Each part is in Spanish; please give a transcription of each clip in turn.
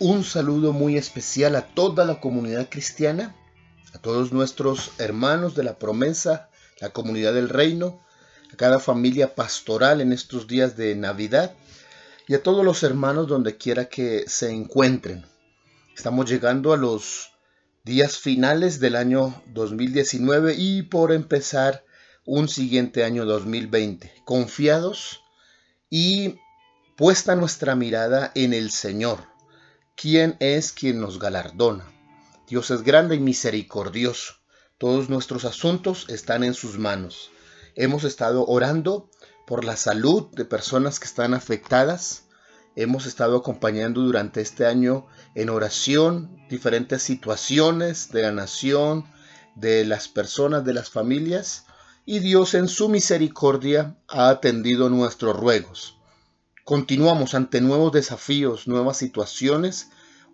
un saludo muy especial a toda la comunidad cristiana, a todos nuestros hermanos de la promesa, la comunidad del reino, a cada familia pastoral en estos días de Navidad y a todos los hermanos donde quiera que se encuentren. Estamos llegando a los días finales del año 2019 y por empezar un siguiente año 2020, confiados y puesta nuestra mirada en el Señor, quien es quien nos galardona. Dios es grande y misericordioso. Todos nuestros asuntos están en sus manos. Hemos estado orando por la salud de personas que están afectadas. Hemos estado acompañando durante este año en oración diferentes situaciones de la nación, de las personas, de las familias. Y Dios en su misericordia ha atendido nuestros ruegos. Continuamos ante nuevos desafíos, nuevas situaciones,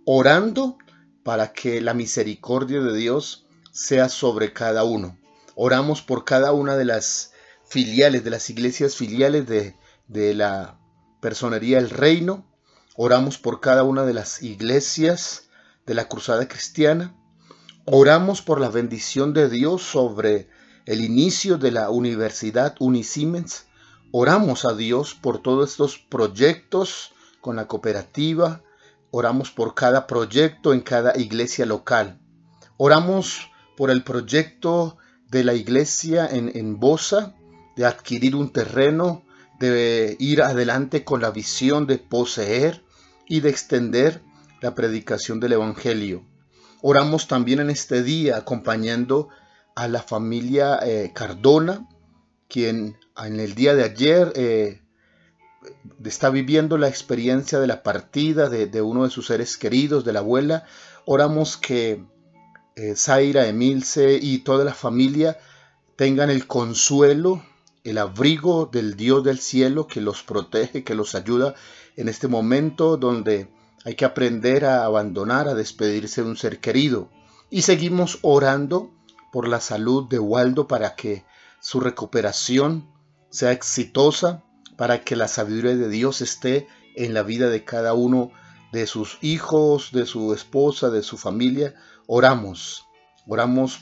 orando para que la misericordia de Dios sea sobre cada uno. Oramos por cada una de las filiales, de las iglesias filiales de, de la personería del reino. Oramos por cada una de las iglesias de la cruzada cristiana. Oramos por la bendición de Dios sobre el inicio de la Universidad Unisiemens Oramos a Dios por todos estos proyectos con la cooperativa. Oramos por cada proyecto en cada iglesia local. Oramos por el proyecto de la iglesia en, en Bosa, de adquirir un terreno, de ir adelante con la visión de poseer y de extender la predicación del Evangelio. Oramos también en este día acompañando a la familia eh, Cardona, quien en el día de ayer eh, está viviendo la experiencia de la partida de, uno de sus seres queridos, de la abuela. Oramos que eh, Zaira, Emilce y toda la familia tengan el consuelo, el abrigo del Dios del cielo que los protege, que los ayuda en este momento donde hay que aprender a abandonar, a despedirse de un ser querido. Y seguimos orando por la salud de Waldo para que su recuperación sea exitosa, para que la sabiduría de Dios esté en la vida de cada uno de sus hijos, de su esposa, de su familia. Oramos, oramos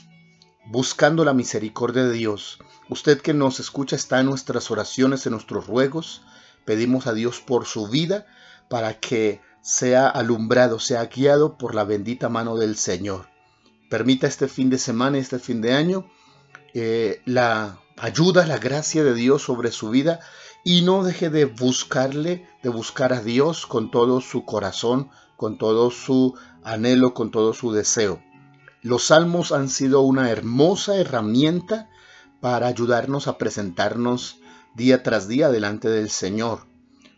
buscando la misericordia de Dios. Usted que nos escucha está en nuestras oraciones, en nuestros ruegos. Pedimos a Dios por su vida para que sea alumbrado, sea guiado por la bendita mano del Señor. Permita este fin de semana, este fin de año, eh, la ayuda, la gracia de Dios sobre su vida y no deje de buscarle, de buscar a Dios con todo su corazón, con todo su anhelo, con todo su deseo. Los salmos han sido una hermosa herramienta para ayudarnos a presentarnos día tras día delante del Señor.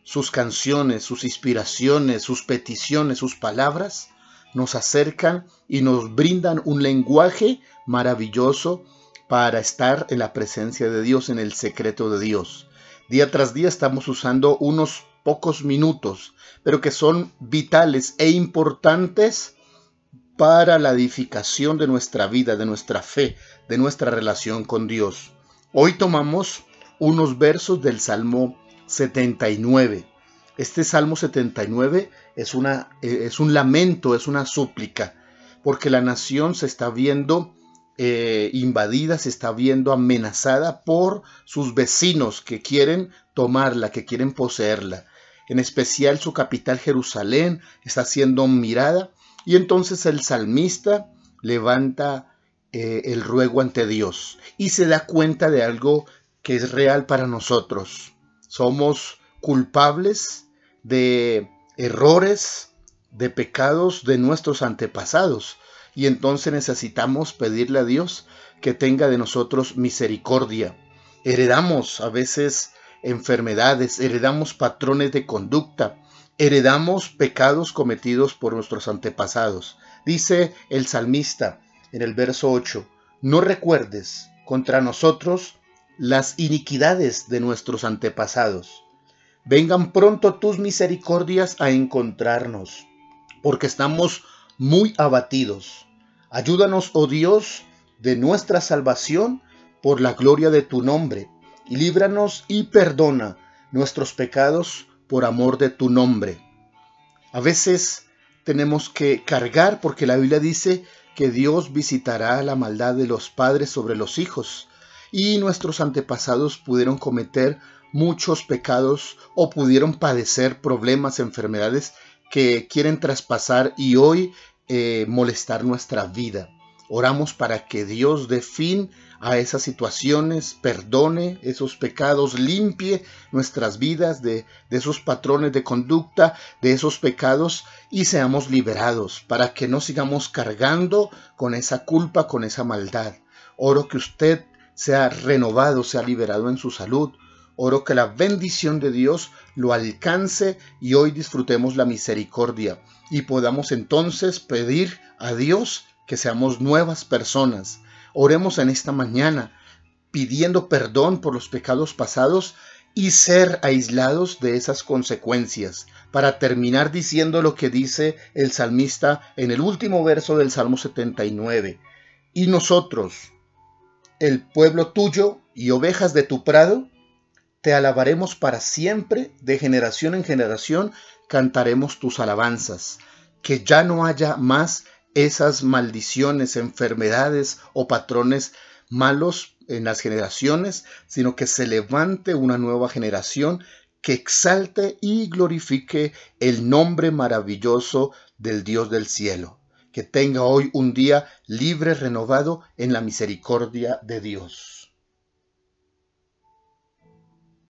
Sus canciones, sus inspiraciones, sus peticiones, sus palabras nos acercan y nos brindan un lenguaje maravilloso para estar en la presencia de Dios, en el secreto de Dios. Día tras día estamos usando unos pocos minutos, pero que son vitales e importantes para la edificación de nuestra vida, de nuestra fe, de nuestra relación con Dios. Hoy tomamos unos versos del Salmo 79. Este Salmo 79 es, una, es un lamento, es una súplica, porque la nación se está viendo eh, invadida, se está viendo amenazada por sus vecinos que quieren tomarla, que quieren poseerla. En especial su capital Jerusalén está siendo mirada y entonces el salmista levanta eh, el ruego ante Dios y se da cuenta de algo que es real para nosotros. Somos culpables de errores, de pecados de nuestros antepasados y entonces necesitamos pedirle a Dios que tenga de nosotros misericordia. Heredamos a veces enfermedades, heredamos patrones de conducta, heredamos pecados cometidos por nuestros antepasados. Dice el salmista en el verso 8, no recuerdes contra nosotros las iniquidades de nuestros antepasados. Vengan pronto tus misericordias a encontrarnos, porque estamos muy abatidos. Ayúdanos, oh Dios, de nuestra salvación por la gloria de tu nombre, y líbranos y perdona nuestros pecados por amor de tu nombre. A veces tenemos que cargar porque la Biblia dice que Dios visitará la maldad de los padres sobre los hijos. Y nuestros antepasados pudieron cometer muchos pecados o pudieron padecer problemas, enfermedades que quieren traspasar. Y hoy eh, molestar nuestra vida. Oramos para que Dios dé fin a esas situaciones, perdone esos pecados, limpie nuestras vidas de, de, esos patrones de conducta, de esos pecados y seamos liberados para que no sigamos cargando con esa culpa, con esa maldad. Oro que usted sea renovado, sea liberado en su salud. Oro que la bendición de Dios lo alcance y hoy disfrutemos la misericordia y podamos entonces pedir a Dios que seamos nuevas personas. Oremos en esta mañana pidiendo perdón por los pecados pasados y ser aislados de esas consecuencias, para terminar diciendo lo que dice el salmista en el último verso del Salmo 79. Y nosotros, el pueblo tuyo y ovejas de tu prado, te alabaremos para siempre, de generación en generación cantaremos tus alabanzas, que ya no haya más esas maldiciones, enfermedades o patrones malos en las generaciones, sino que se levante una nueva generación que exalte y glorifique el nombre maravilloso del Dios del cielo. Que tenga hoy un día libre, renovado en la misericordia de Dios.